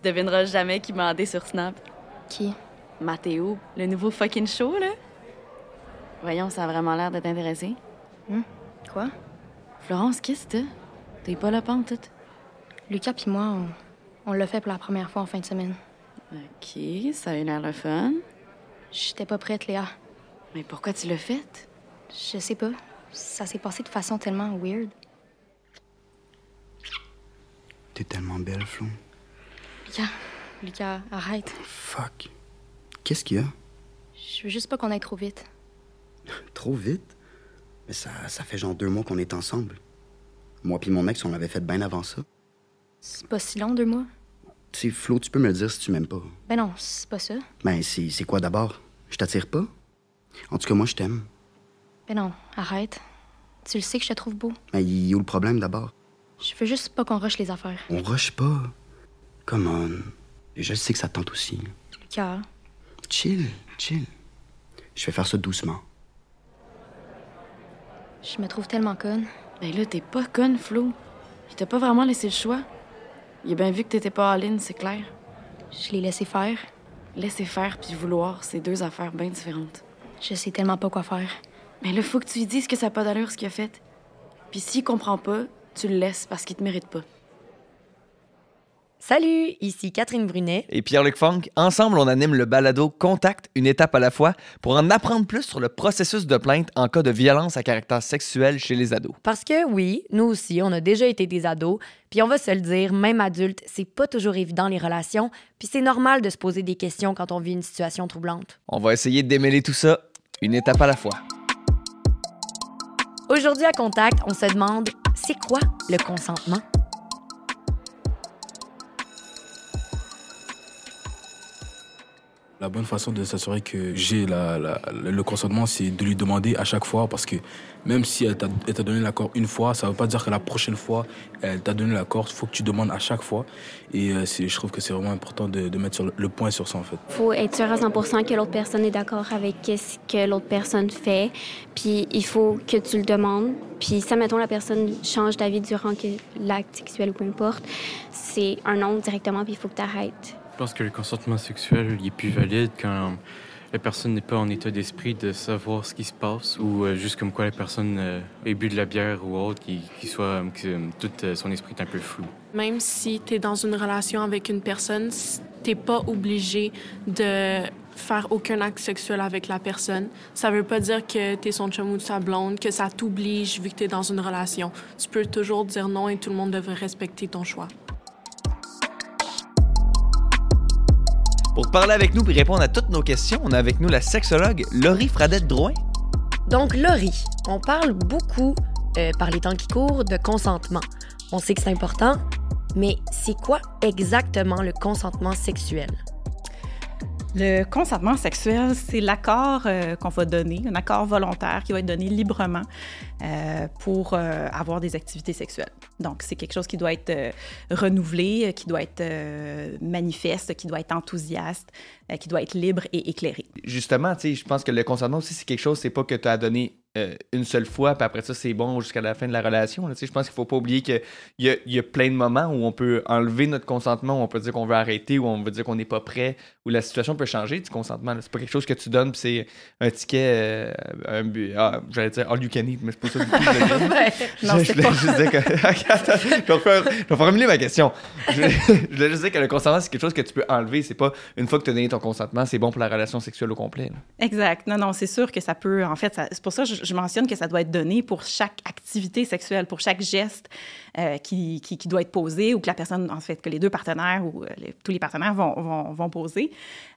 Tu devineras jamais qui m'a sur Snap. Qui? Mathéo, le nouveau fucking show, là. Voyons, ça a vraiment l'air de t'intéresser. Hum? Quoi? Florence, qu'est-ce que T'es pas là, pas tout? Lucas puis moi, on, l'a fait pour la première fois en fin de semaine. OK, ça a eu l'air le fun. J'étais pas prête, Léa. Mais pourquoi tu l'as fait? Je sais pas. Ça s'est passé de façon tellement weird. T'es tellement belle, Flo. Lucas, Lucas, arrête. Fuck. Qu'est-ce qu'il y a? Je veux juste pas qu'on aille trop vite. trop vite? Mais ça, ça fait genre deux mois qu'on est ensemble. Moi puis mon ex, on l'avait fait bien avant ça. C'est pas si long, deux mois? Tu sais, Flo, tu peux me le dire si tu m'aimes pas. Ben non, c'est pas ça. Ben, c'est quoi d'abord? Je t'attire pas? En tout cas, moi, je t'aime. Ben non, arrête. Tu le sais que je te trouve beau. Mais ben, il où le problème d'abord? Je veux juste pas qu'on rush les affaires. On rush pas. Come on. Je sais que ça te tente aussi. Lucas. Chill, chill. Je vais faire ça doucement. Je me trouve tellement conne. Ben là, t'es pas conne, Flo. Il t'a pas vraiment laissé le choix. Il a bien vu que t'étais pas all c'est clair. Je l'ai laissé faire. Laisser faire puis vouloir, c'est deux affaires bien différentes. Je sais tellement pas quoi faire. Mais là, faut que tu lui dises que ça n'a pas d'allure ce qu'il a fait. Puis s'il comprend pas, tu le laisses parce qu'il te mérite pas. Salut, ici Catherine Brunet et Pierre-Luc Funk. Ensemble, on anime le balado Contact, une étape à la fois, pour en apprendre plus sur le processus de plainte en cas de violence à caractère sexuel chez les ados. Parce que oui, nous aussi, on a déjà été des ados, puis on va se le dire, même adulte, c'est pas toujours évident les relations, puis c'est normal de se poser des questions quand on vit une situation troublante. On va essayer de démêler tout ça, une étape à la fois. Aujourd'hui à Contact, on se demande, c'est quoi le consentement? La bonne façon de s'assurer que j'ai le consentement, c'est de lui demander à chaque fois, parce que même si elle t'a donné l'accord une fois, ça ne veut pas dire que la prochaine fois, elle t'a donné l'accord. Il faut que tu demandes à chaque fois. Et euh, je trouve que c'est vraiment important de, mettre le, point sur ça, en fait. Il faut être sûr à 100 que l'autre personne est d'accord avec ce que l'autre personne fait. Puis il faut que tu le demandes. Puis ça, mettons, la personne change d'avis durant l'acte sexuel ou peu importe, c'est un non directement, puis il faut que tu arrêtes. Je pense que le consentement sexuel est plus valide quand la personne n'est pas en état d'esprit de savoir ce qui se passe ou euh, juste comme quoi la personne euh, ait bu de la bière ou autre, qui, soit que euh, tout son esprit est un peu flou. Même si tu es dans une relation avec une personne, t'es pas obligé de faire aucun acte sexuel avec la personne. Ça veut pas dire que tu es son chum ou sa blonde, que ça t'oblige vu que tu es dans une relation. Tu peux toujours dire non et tout le monde devrait respecter ton choix. Pour parler avec nous et répondre à toutes nos questions, on a avec nous la sexologue Laurie Fradette-Drouin. Donc, Laurie, on parle beaucoup, euh, par les temps qui courent, de consentement. On sait que c'est important, mais c'est quoi exactement le consentement sexuel? Le consentement sexuel, c'est l'accord euh, qu'on va donner, un accord volontaire qui va être donné librement euh, pour euh, avoir des activités sexuelles. Donc, c'est quelque chose qui doit être renouvelé, qui doit être manifeste, qui doit être enthousiaste, qui doit être libre et éclairé. Justement, je pense que le consentement aussi, c'est quelque chose, c'est pas que tu as donné euh, une seule fois, puis après ça, c'est bon jusqu'à la fin de la relation. je pense qu'il faut pas oublier qu'il y a, y a plein de moments où on peut enlever notre consentement, où on peut dire qu'on veut arrêter, où on veut dire qu'on n'est pas prêt, où la situation peut changer du consentement. C'est pas quelque chose que tu donnes, puis c'est un ticket, euh, ah, j'allais dire all you can eat, mais c'est pas ça du tout. non, c'est pas. Je dire que... je vais formuler ma question. Je, voulais juste dire que le consentement, c'est quelque chose que tu peux enlever. C'est pas une fois que tu as donné ton consentement, c'est bon pour la relation sexuelle au complet. Exact. Non, non, c'est sûr que ça peut. En fait, c'est pour ça que je, je mentionne que ça doit être donné pour chaque activité sexuelle, pour chaque geste euh, qui, qui, doit être posé ou que la personne, en fait, que les deux partenaires ou euh, tous les partenaires vont, vont, vont poser.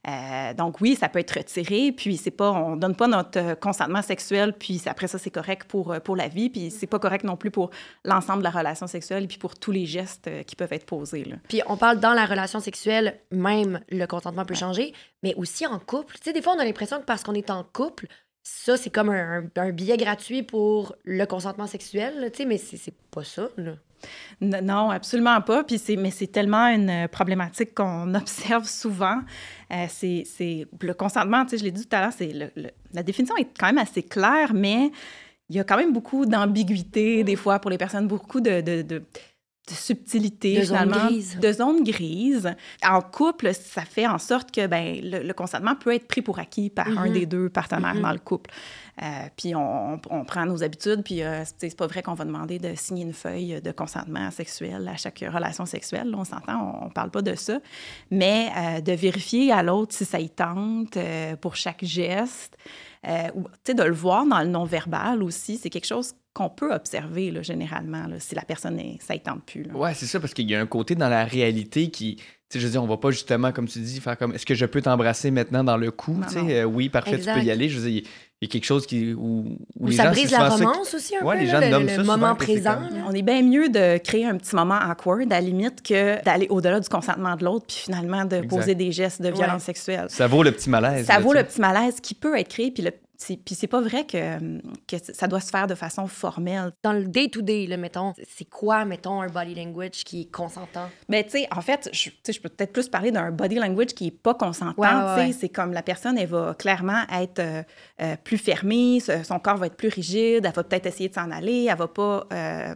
Euh, donc oui, ça peut être retiré, puis c'est pas, on donne pas notre consentement sexuel, puis après ça, c'est correct pour, pour la vie, puis c'est pas correct non plus pour l'ensemble de la relation sexuelle, puis pour tous les gestes qui peuvent être posés. Là. Puis on parle dans la relation sexuelle, même le consentement peut changer, mais aussi en couple. Tu sais, des fois, on a l'impression que parce qu'on est en couple, ça, c'est comme un, billet gratuit pour le consentement sexuel, mais c'est pas ça. Là. Non, absolument pas. Puis mais c'est tellement une problématique qu'on observe souvent. Euh, c'est, le consentement, je l'ai dit tout à l'heure, c'est la définition est quand même assez claire, mais il y a quand même beaucoup d'ambiguïté des fois pour les personnes, beaucoup de subtilité, De zone finalement, grise. de zone grise. En couple, ça fait en sorte que ben, le, le consentement peut être pris pour acquis par un Mhm. des deux partenaires Mhm. dans le couple. Euh, puis on, on- on prend nos habitudes, puis euh, c'est pas vrai qu'on va demander de signer une feuille de consentement sexuel à chaque relation sexuelle. Là, on s'entend, on, on parle pas de ça. Mais euh, de vérifier à l'autre si ça y tente pour chaque geste, euh, ou tu sais, de le voir dans le non-verbal aussi, c'est quelque chose qu'on peut observer là, généralement, là, si la personne est, ça y tente plus. Ouais, c'est ça, parce qu'il y a un côté dans la réalité qui. Tu sais, je veux dire, on va pas justement, comme tu dis, faire comme est-ce que je peux t'embrasser maintenant dans le cou? Tu sais, euh, oui, parfait, tu peux y aller. Je veux dire, il y a quelque chose qui. Où, où les ça gens, brise la romance aussi un Ouais, peu, les là, gens le, moment présent. comme-. On est bien mieux de créer un petit moment awkward, à la limite, que d'aller au-delà du consentement de l'autre, puis finalement de Exact. poser des gestes de Ouais. violence sexuelle. Ça vaut le petit malaise. Ça là, vaut le petit malaise qui peut être créé, puis le- puis c'est pas vrai que, que ça doit se faire de façon formelle. Dans le day-to-day, là, mettons, c'est quoi, mettons, un body language qui est consentant? Mais tu sais, en fait, je, tu sais, je peux peut-être plus parler d'un body language qui est pas consentant. Ouais, ouais, tu sais. ouais. C'est comme la personne, elle va clairement être euh, euh, plus fermée, son corps va être plus rigide, elle va peut-être essayer de s'en aller, elle va pas euh,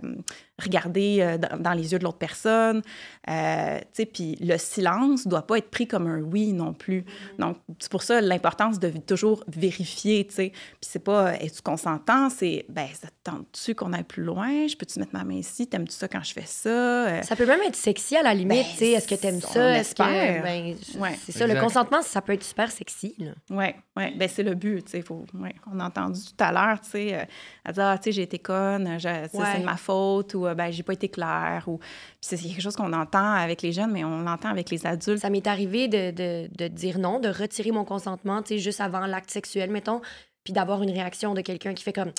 regarder euh, dans, dans les yeux de l'autre personne. Euh, tu sais, puis le silence doit pas être pris comme un oui non plus. Mm-hmm. Donc, c'est pour ça l'importance de toujours vérifier, tu sais. Puis c'est pas, euh, es-tu consentant? C'est, ben, ça te tente-tu qu'on aille plus loin? Je peux-tu mettre ma main ici? T'aimes-tu ça quand je fais ça? Euh, Ça peut même être sexy à la limite, Ben, tu sais. Est-ce que t'aimes ça? Est-ce que. Ben, Ouais. c'est ça, le consentement, ça peut être super sexy, là. Oui, ouais. ben c'est le but, tu sais, faut, ouais. On a entendu tout à l'heure, tu sais, euh, elle dit, ah, tu sais, j'ai été conne, c'est de ma faute, ou, euh, ben, j'ai pas été claire, ou... C'est quelque chose qu'on entend avec les jeunes, mais on l'entend avec les adultes. Ça m'est arrivé de, de, de dire non, de retirer mon consentement, tu sais, juste avant l'acte sexuel, mettons, puis d'avoir une réaction de quelqu'un qui fait comme.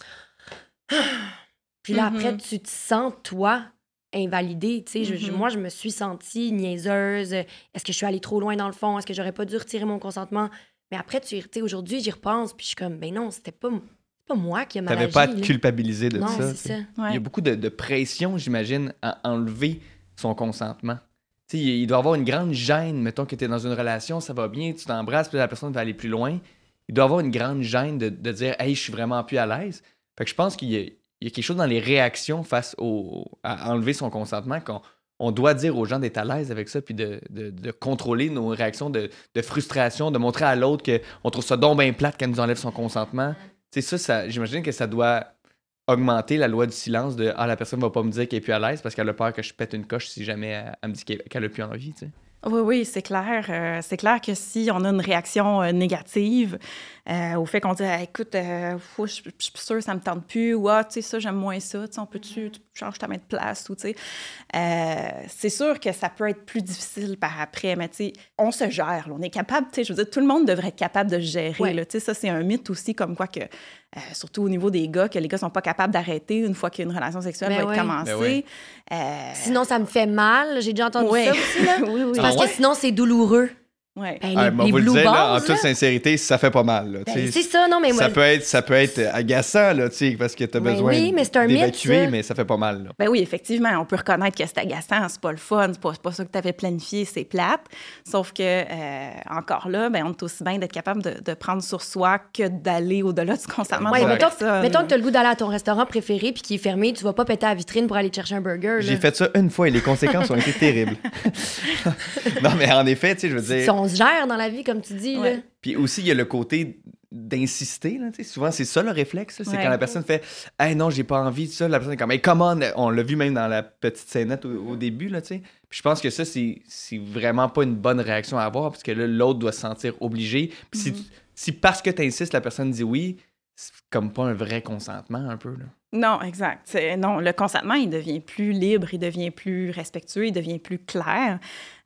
puis là, Mhm. après, tu te sens, toi, invalidée. Tu sais, je- Mhm. moi, je me suis sentie niaiseuse. Est-ce que je suis allée trop loin dans le fond? Est-ce que j'aurais pas dû retirer mon consentement? Mais après, tu sais, aujourd'hui, j'y repense, puis je suis comme, ben non, c'était pas, pas moi qui ai mal T'avais agi. pas à te culpabiliser de Non, ça. ça. Ouais. Il y a beaucoup de, de pression, j'imagine, à enlever son consentement. Tu sais, il doit y avoir une grande gêne, mettons que tu es dans une relation, ça va bien, tu t'embrasses, puis la personne va aller plus loin. Il doit y avoir une grande gêne de, de dire Hey, je suis vraiment plus à l'aise. Fait que je pense qu'il y, a- il y a quelque chose dans les réactions face au, à enlever son consentement qu'on on doit dire aux gens d'être à l'aise avec ça, puis de, de- de contrôler nos réactions de, de frustration, de montrer à l'autre qu'on trouve ça donc bien plate qu'elle nous enlève son consentement. Sais, ça, ça j'imagine que ça doit augmenter la loi du silence de Ah, la personne va pas me dire qu'elle est plus à l'aise parce qu'elle a peur que je pète une coche si jamais elle, me dit qu'elle qu'elle a plus envie, tu sais. Oui, oui, c'est clair. Euh, c'est clair que si on a une réaction euh, négative euh, au fait qu'on dit Ah, écoute, je suis sûre ça me tente plus, ou ah, tu sais, ça, j'aime moins ça, tu sais, on peut-tu tu changes ta main de place, ou tu sais. C'est sûr que ça peut être plus difficile par après, mais tu sais, on se gère, là. on est capable, tu sais, je veux dire, tout le monde devrait être capable de se gérer, Ouais. là. Tu sais, ça, c'est un mythe aussi, comme quoi que, euh, surtout au niveau des gars, que les gars sont pas capables d'arrêter une fois qu'une relation sexuelle Ben va être ouais. commencée. Ben. Euh, Sinon, ça me fait mal. J'ai déjà entendu ça aussi, là. oui, oui. Parce Ah ouais? que sinon, c'est douloureux. Ouais. Ben, les, Ah, les va le blue dire, là, en toute là, sincérité, ça fait pas mal. Ben, sais. c'est ça, non, mais moi... ça, peut être, ça peut être agaçant, là, tu sais, parce que tu as Ben besoin oui, d'évacuer, mais ça fait pas mal. Là. Ben oui, effectivement, on peut reconnaître que c'est agaçant, c'est pas le fun, c'est pas, pas ça que tu avais planifié, c'est plate. Sauf que, euh, encore là, ben, on est aussi bien d'être capable de, de prendre sur soi que d'aller au-delà du consentement Ouais, de mettons, personne. mettons que tu as le goût d'aller à ton restaurant préféré puis qui est fermé, tu vas pas péter à la vitrine pour aller te chercher un burger. J'ai fait ça une fois et les conséquences ont été terribles. non, mais en effet, tu sais, je veux Si dire. On se gère dans la vie, comme tu dis. Ouais. Là. Puis aussi, il y a le côté d'insister. Là, souvent, c'est ça le réflexe. là, C'est Ouais. quand la personne fait Hey, non, j'ai pas envie de ça. La personne est comme Hey, come on. On l'a vu même dans la petite scénette au, au début. Là, tu sais. Puis je pense que ça, c'est c'est vraiment pas une bonne réaction à avoir parce que là, l'autre doit se sentir obligé. Puis si, Mhm. si parce que tu insistes, la personne dit oui, c'est comme pas un vrai consentement, un peu. Là. Non, exact. C'est- Non, le consentement, il devient plus libre, il devient plus respectueux, il devient plus clair.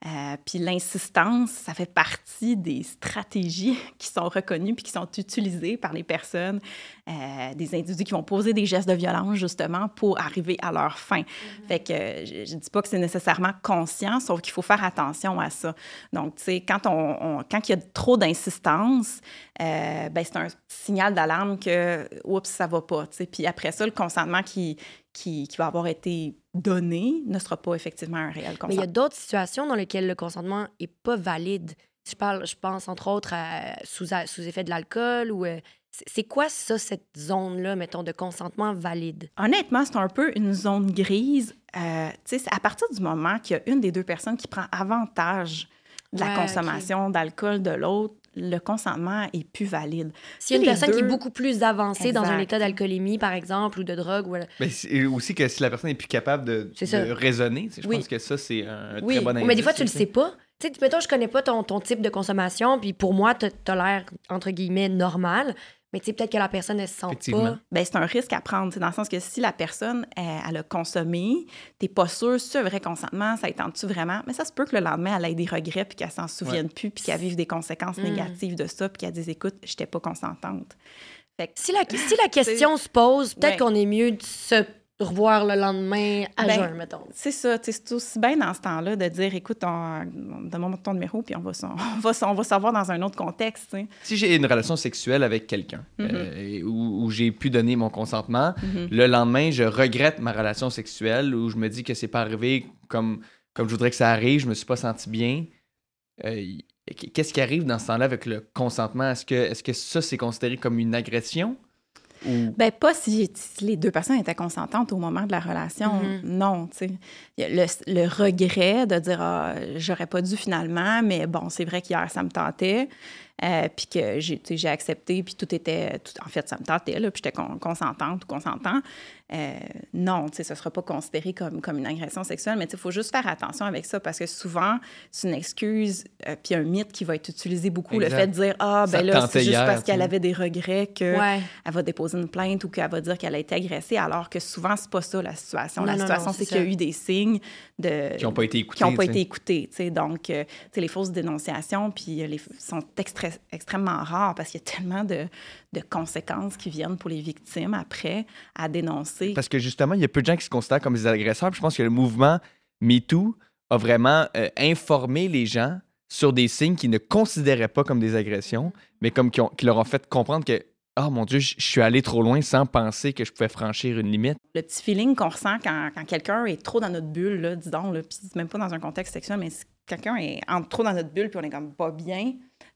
Euh, puis l'insistance, ça fait partie des stratégies qui sont reconnues puis qui sont utilisées par les personnes, euh, des individus qui vont poser des gestes de violence justement pour arriver à leur fin. Fait que euh, je, je dis pas que c'est nécessairement conscient, sauf qu'il faut faire attention à ça. Donc, tu sais, quand on, on- quand il y a trop d'insistance, euh, ben c'est un signal d'alarme que, oups, ça va pas. Puis après ça, le consentement qui, qui, qui va avoir été donné ne sera pas effectivement un réel Mais il y consentement. a d'autres situations dans lesquelles le consentement est pas valide. Je, parle, je pense entre autres à sous, sous effet de l'alcool ou euh, C'est quoi ça, cette zone-là, mettons, de consentement valide? Honnêtement, c'est un peu une zone grise. Euh, tu sais, c'est à partir du moment qu'il y a une des deux personnes qui prend avantage de la Ouais, consommation d'alcool de l'autre, le consentement est plus valide. S'il y a une personne qui est beaucoup plus avancée dans un état d'alcoolémie, par exemple, ou de drogue, ou... Mais aussi que si la personne est plus capable de, raisonner, je Oui. pense que ça, c'est un Oui, très bon indice. mais des fois, tu le tu sais pas. Tu sais, mettons, je connais pas ton, ton type de consommation, puis pour moi, t'as as, l'air, entre guillemets, normal. Mais tu sais, peut-être que la personne, elle se sent pas. Ben, c'est un risque à prendre, dans le sens que si la personne, elle, elle a consommé, t'es pas sûr si c'est un vrai consentement, ça y tente-tu vraiment? Mais ça se peut que le lendemain, elle ait des regrets, puis qu'elle s'en souvienne plus, puis qu'elle vive des conséquences Mm. négatives de ça, puis qu'elle dise, écoute, j'étais pas consentante. Fait que Si la, si la question se pose, peut-être Ouais. qu'on est mieux de se revoir le lendemain à Ben, jeun, mettons. C'est ça, c'est aussi bien dans ce temps-là de dire, écoute, on, donne-moi ton numéro, puis on va, on va, on va savoir dans un autre contexte. Si j'ai une relation sexuelle avec quelqu'un euh, et où, où j'ai pu donner mon consentement, Mhm. le lendemain, je regrette ma relation sexuelle où je me dis que c'est pas arrivé comme, comme je voudrais que ça arrive, je me suis pas senti bien. Euh, Qu'est-ce qui arrive dans ce temps-là avec le consentement? Est-ce que, est que ça, c'est considéré comme une agression? Ou... Ben, pas si, si les deux personnes étaient consentantes au moment de la relation. Mhm. Non, tu sais. Le, le regret de dire, ah, j'aurais pas dû finalement, mais bon, c'est vrai qu'hier, ça me tentait. Euh, puis que j'ai accepté, puis tout était. tout- en fait, ça me tentait, là, puis j'étais con- consentante ou consentant. Euh, non, tu sais, ce sera pas considéré comme, comme une agression sexuelle, mais tu sais, il faut juste faire attention avec ça parce que souvent, c'est une excuse, euh, puis un mythe qui va être utilisé beaucoup. Le fait de dire, ah, ben là, c'est juste hier, parce qu'elle avait des regrets que Ouais. elle va déposer une plainte ou qu'elle va dire qu'elle a été agressée, alors que souvent, c'est pas ça la situation. Non, la non, situation, non, c'est c'est qu'il y a eu des signes de... Qui ont pas été écoutés, Qui n'ont pas été écoutés, tu sais. Donc, euh, tu sais, les fausses dénonciations, puis les, sont extra- extrêmement rares parce qu'il y a tellement de, de conséquences qui viennent pour les victimes après à dénoncer. Parce que justement, il y a peu de gens qui se considèrent comme des agresseurs. Puis je pense que le mouvement MeToo a vraiment euh, informé les gens sur des signes qu'ils ne considéraient pas comme des agressions, mais comme qui, ont- qui leur ont fait comprendre que, oh mon Dieu, je suis allé trop loin sans penser que je pouvais franchir une limite. le petit feeling qu'on ressent quand, quand quelqu'un est trop dans notre bulle, là, disons, là, puis même pas dans un contexte sexuel, mais si quelqu'un est entre trop dans notre bulle puis on est comme pas bien,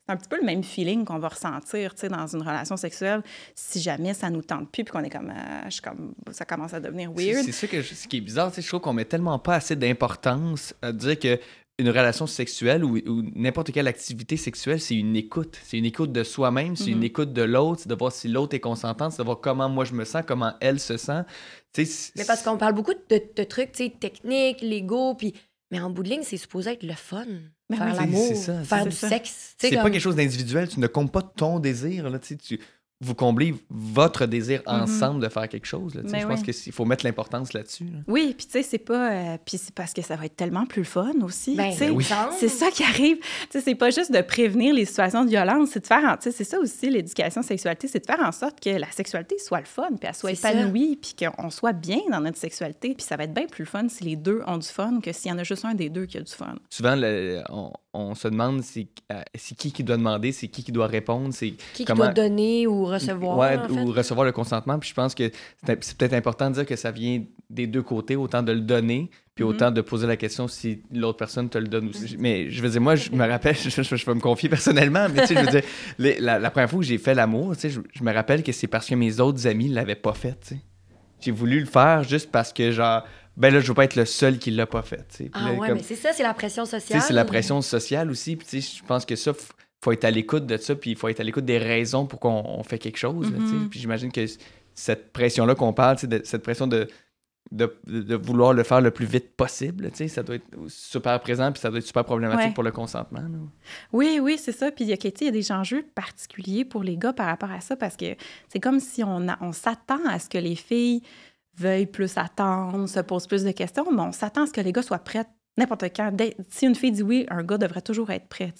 c'est un petit peu le même feeling qu'on va ressentir, tu sais, dans une relation sexuelle, si jamais ça nous tente plus puis qu'on est comme, euh, je suis comme, ça commence à devenir weird. c'est ça que je- ce qui est bizarre, tu sais, je trouve qu'on met tellement pas assez d'importance à dire que une relation sexuelle ou, ou n'importe quelle activité sexuelle, c'est une écoute. C'est une écoute de soi-même, c'est une Mhm. écoute de l'autre, c'est de voir si l'autre est consentante, c'est de voir comment moi je me sens, comment elle se sent. Tu sais, c'est- Mais parce qu'on parle beaucoup de, de trucs, tu sais, techniques, légaux, puis... Mais en bout de ligne, c'est supposé être le fun. Ben faire oui, l'amour, faire du ça. sexe. C'est pas quelque chose d'individuel, tu ne comptes pas ton désir. Là, tu sais, tu, vous comblez votre désir ensemble de faire quelque chose. Là. Mais je pense oui. qu'il faut mettre l'importance là-dessus. là. Oui, puis tu sais, c'est pas. euh, puis c'est parce que ça va être tellement plus le fun aussi. Ben, tu sais. ben oui. C'est ça qui arrive. Tu sais, c'est pas juste de prévenir les situations de violence, c'est de faire. en- Tu sais, c'est ça aussi, l'éducation sexualité, c'est de faire en sorte que la sexualité soit le fun, puis elle soit épanouie, puis qu'on soit bien dans notre sexualité. Puis ça va être bien plus le fun si les deux ont du fun que s'il y en a juste un des deux qui a du fun. Souvent, le- on, on se demande c'est euh, c'est qui qui doit demander, c'est qui qui doit répondre, c'est Qui, qui doit donner ou recevoir, Ouais, en fait. ou recevoir le consentement. Puis je pense que c'est peut-être important de dire que ça vient des deux côtés, autant de le donner, puis Mhm. autant de poser la question si l'autre personne te le donne aussi. Mais je veux dire, moi, je me rappelle, je, je, je vais me confier personnellement, mais tu sais, je veux dire, les- la, la première fois que j'ai fait l'amour, tu sais, je, je me rappelle que c'est parce que mes autres amis ne l'avaient pas fait, tu sais. J'ai voulu le faire juste parce que, genre, ben là, je veux pas être le seul qui l'a pas fait, Ah là, ouais, comme- mais c'est ça, c'est la pression sociale. c'est la pression sociale aussi. Puis, je pense que ça, faut être à l'écoute de ça, puis il faut être à l'écoute des raisons pour qu'on on fait quelque chose. Mhm. Puis j'imagine que cette pression-là qu'on parle, de- cette pression de, de, de vouloir le faire le plus vite possible, tu sais, ça doit être super présent, puis ça doit être super problématique Ouais. pour le consentement. là. Oui, oui, c'est ça. Puis il y a, il y a des enjeux particuliers pour les gars par rapport à ça parce que c'est comme si on, a- on s'attend à ce que les filles veuillent plus attendre, se posent plus de questions, mais on s'attend à ce que les gars soient prêts n'importe quand. Si une fille dit oui, un gars devrait toujours être prêt.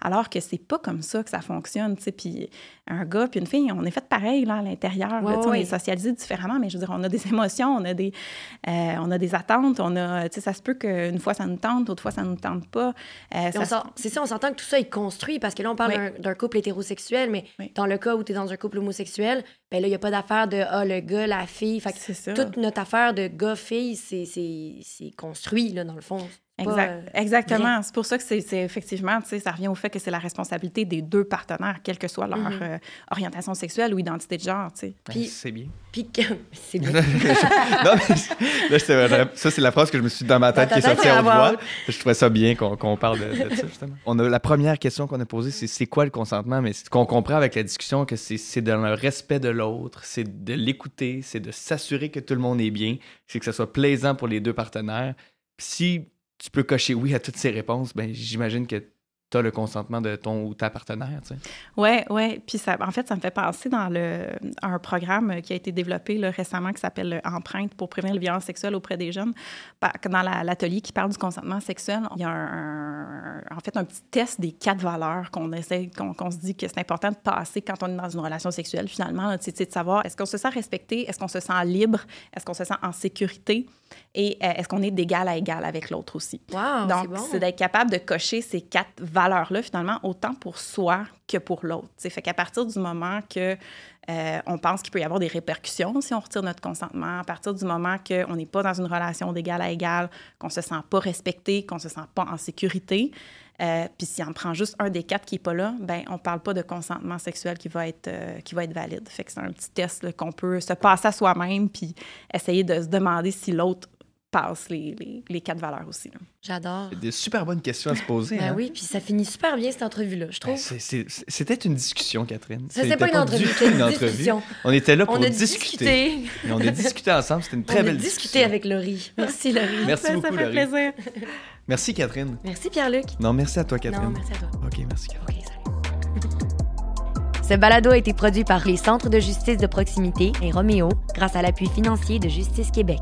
Alors que c'est pas comme ça que ça fonctionne. Puis un gars puis une fille, on est fait pareil, là, à l'intérieur. Ouais, sais, On ouais. est socialisés différemment, mais je veux dire, on a des émotions, on a des, euh, on a des attentes, on a... Ça se peut qu'une fois, ça nous tente, l'autre fois, ça nous tente pas. Euh, ça C'est ça, on s'entend que tout ça est construit parce que là, on parle Oui. d'un- couple hétérosexuel, mais Oui. dans le cas où tu es dans un couple homosexuel, ben là, il n'y a pas d'affaire de ah, le gars, la fille. Fait que toute notre affaire de gars-fille, c'est construit, là, dans le fond. Exact- euh, Exactement. C'est pour ça que c'est effectivement, tu sais, ça revient au fait que c'est la responsabilité des deux partenaires, quelle que soit leur Mhm. euh, orientation sexuelle ou identité de genre, tu sais. Puis- c'est bien. Puis c'est bien. non, mais là, ça, c'est la phrase que je me suis dit dans ma tête Dans qui est sortie en voix. Je trouvais ça bien qu'on qu'on parle de, de ça, justement. On a, la première question qu'on a posée, c'est c'est quoi le consentement? Mais ce qu'on comprend avec la discussion, que c'est c'est dans le respect de l'autre, c'est de l'écouter, c'est de s'assurer que tout le monde est bien, c'est que ce soit plaisant pour les deux partenaires. Puis si tu peux cocher oui à toutes ces réponses, ben j'imagine que tu as le consentement de ton ou ta partenaire. Ouais, ouais. Puis ça, en fait, ça me fait penser dans le, un programme qui a été développé récemment qui s'appelle Empreinte pour prévenir les violences sexuelles auprès des jeunes. Dans la- l'atelier qui parle du consentement sexuel, il y a un, en fait un petit test des quatre valeurs qu'on essaie, qu'on se dit que c'est important de passer quand on est dans une relation sexuelle. Finalement, sais, de savoir est-ce qu'on se sent respecté, est-ce qu'on se sent libre, est-ce qu'on se sent en sécurité? Et euh, est-ce qu'on est d'égal à égal avec l'autre aussi? Wow, Donc, c'est bon. c'est d'être capable de cocher ces quatre valeurs-là, finalement, autant pour soi que pour l'autre. Sais, Fait qu'à partir du moment que euh, on pense qu'il peut y avoir des répercussions si on retire notre consentement, à partir du moment qu'on n'est pas dans une relation d'égal à égal, qu'on se sent pas respecté, qu'on se sent pas en sécurité, euh, puis si on prend juste un des quatre qui n'est pas là, ben on parle pas de consentement sexuel qui va être, euh, qui va être valide. Fait que c'est un petit test qu'on peut se passer à soi-même puis essayer de se demander si l'autre passe les, les- les quatre valeurs aussi. là. J'adore. C'est des super bonnes questions à se poser. Ben hein. oui, puis ça finit super bien cette entrevue-là, je trouve. Ben, c'est- c'est- C'était une discussion, Catherine. Ça, c'est C'était pas une entrevue, une une entrevue. discussion. On était là pour On a discuter. discuté. Et on a discuté ensemble. C'était une très On a belle discuté discussion. avec Laurie. Merci, Laurie. Merci Ça, beaucoup, Ça fait Laurie. plaisir. Merci, Catherine. Merci Pierre-Luc. Non, merci à toi, Catherine. Non, merci à toi. OK, merci, Catherine. Ce balado a été produit par les Centres de justice de proximité et Roméo grâce à l'appui financier de Justice Québec.